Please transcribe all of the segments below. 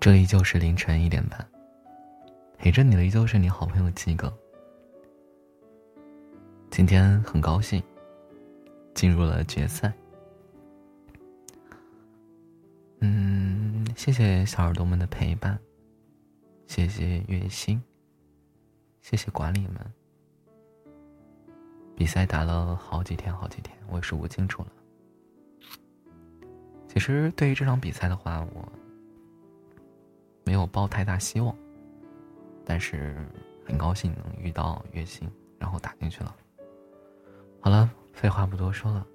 这依旧是凌晨一点半，陪着你的依旧是你好朋友七哥。今天很高兴，进入了决赛。嗯，谢谢小耳朵们的陪伴，谢谢月星，谢谢管理们。比赛打了好几天，好几天，我也数不清楚了。其实对于这场比赛的话，我。没有抱太大希望，但是很高兴能遇到月星，然后打进去了。好了，废话不多说了。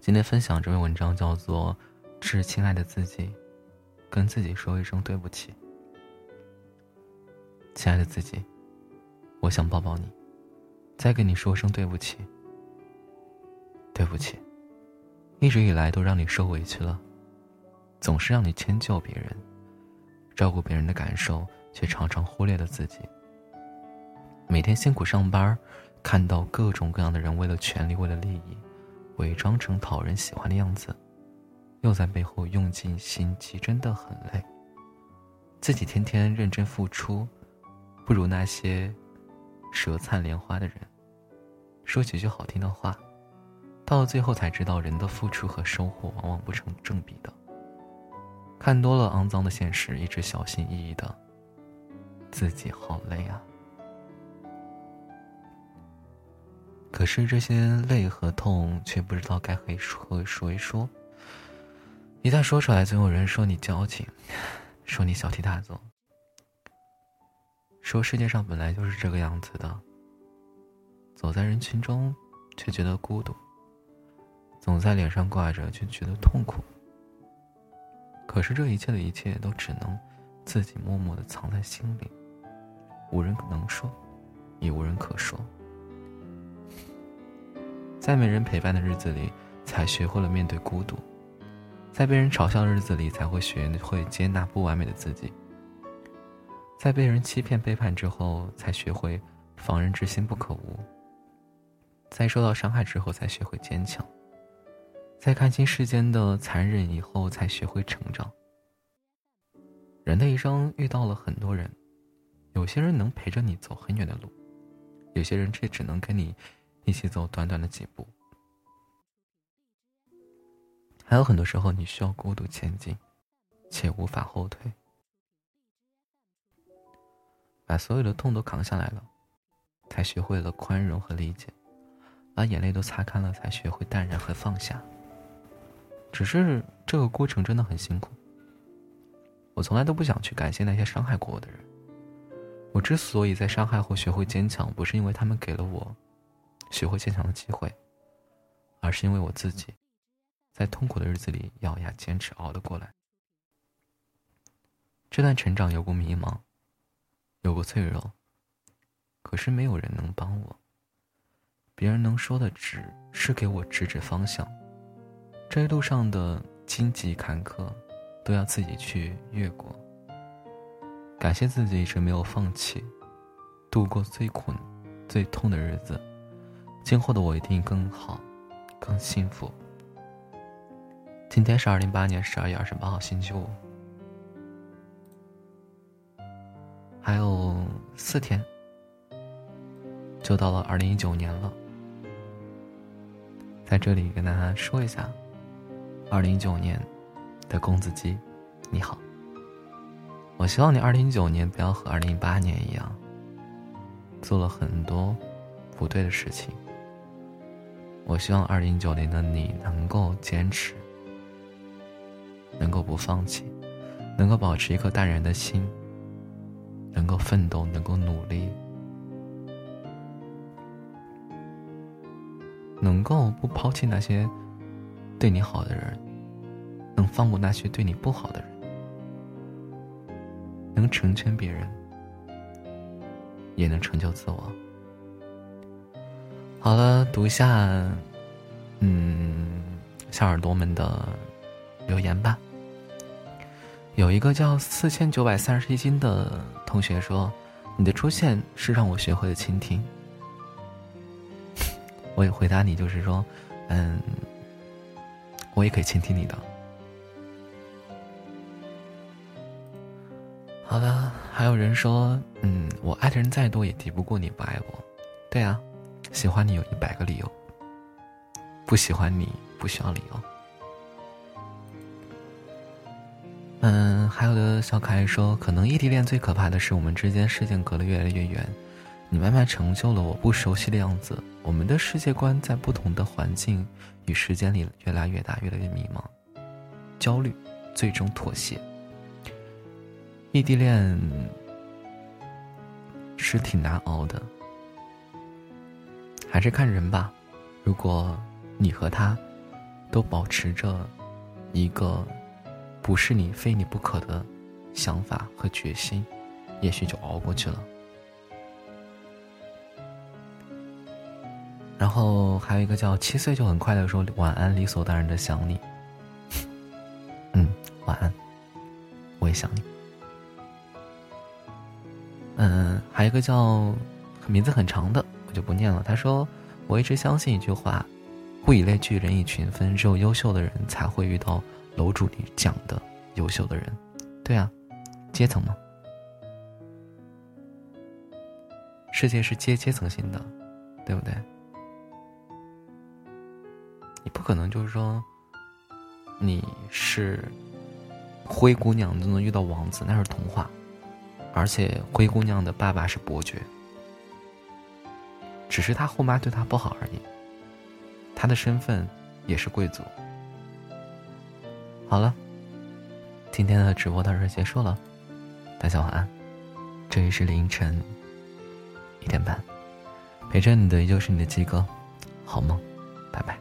今天分享这篇文章叫做《致亲爱的自己》，跟自己说一声对不起。亲爱的自己，我想抱抱你，再跟你说声对不起。对不起，一直以来都让你受委屈了，总是让你迁就别人。照顾别人的感受，却常常忽略了自己。每天辛苦上班，看到各种各样的人为了权利、为了利益，伪装成讨人喜欢的样子，又在背后用尽心机，真的很累。自己天天认真付出，不如那些舌灿莲花的人。说几句好听的话，到最后才知道，人的付出和收获往往不成正比的。看多了肮脏的现实，一直小心翼翼的，自己好累啊。可是这些累和痛，却不知道该和和谁说。一旦说出来，总有人说你矫情，说你小题大做，说世界上本来就是这个样子的。走在人群中，却觉得孤独；总在脸上挂着，却觉得痛苦。可是这一切的一切都只能自己默默的藏在心里，无人能说，也无人可说。在没人陪伴的日子里，才学会了面对孤独；在被人嘲笑的日子里，才会学会接纳不完美的自己；在被人欺骗背叛之后，才学会防人之心不可无；在受到伤害之后，才学会坚强。在看清世间的残忍以后，才学会成长。人的一生遇到了很多人，有些人能陪着你走很远的路，有些人却只能跟你一起走短短的几步。还有很多时候，你需要孤独前进，且无法后退。把所有的痛都扛下来了，才学会了宽容和理解；把眼泪都擦干了，才学会淡然和放下。只是这个过程真的很辛苦。我从来都不想去感谢那些伤害过我的人。我之所以在伤害后学会坚强，不是因为他们给了我学会坚强的机会，而是因为我自己在痛苦的日子里咬牙坚持熬了过来。这段成长有过迷茫，有过脆弱，可是没有人能帮我。别人能说的只是给我指指方向。这一路上的荆棘坎坷，都要自己去越过。感谢自己一直没有放弃，度过最苦、最痛的日子。今后的我一定更好，更幸福。今天是二零一八年十二月二十八号，星期五，还有四天就到了二零一九年了。在这里跟大家说一下。二零一九年的公子鸡，你好。我希望你二零一九年不要和二零一八年一样，做了很多不对的事情。我希望二零一九年的你能够坚持，能够不放弃，能够保持一颗淡然的心，能够奋斗，能够努力，能够不抛弃那些。对你好的人，能放过那些对你不好的人，能成全别人，也能成就自我。好了，读一下，嗯，小耳朵们的留言吧。有一个叫四千九百三十一斤的同学说：“你的出现是让我学会了倾听。”我也回答你，就是说，嗯。我也可以倾听你的。好的，还有人说，嗯，我爱的人再多也敌不过你不爱我。对啊，喜欢你有一百个理由，不喜欢你不需要理由。嗯，还有的小可爱说，可能异地恋最可怕的是我们之间视线隔得越来越远，你慢慢成就了我不熟悉的样子，我们的世界观在不同的环境与时间里越来越大，越来越迷茫，焦虑，最终妥协。异地恋是挺难熬的，还是看人吧。如果你和他都保持着一个。不是你非你不可的想法和决心，也许就熬过去了。然后还有一个叫七岁就很快乐说晚安，理所当然的想你。嗯，晚安，我也想你。嗯，还有一个叫名字很长的，我就不念了。他说：“我一直相信一句话，物以类聚，人以群分，只有优秀的人才会遇到。”楼主里讲的优秀的人，对啊，阶层嘛，世界是阶阶层性的，对不对？不可能就是说，你是灰姑娘就能遇到王子，那是童话。而且灰姑娘的爸爸是伯爵，只是他后妈对他不好而已。他的身份也是贵族。好了，今天的直播到这结束了，大家晚安。这里是凌晨一点半，陪着你的依旧是你的鸡哥，好梦，拜拜。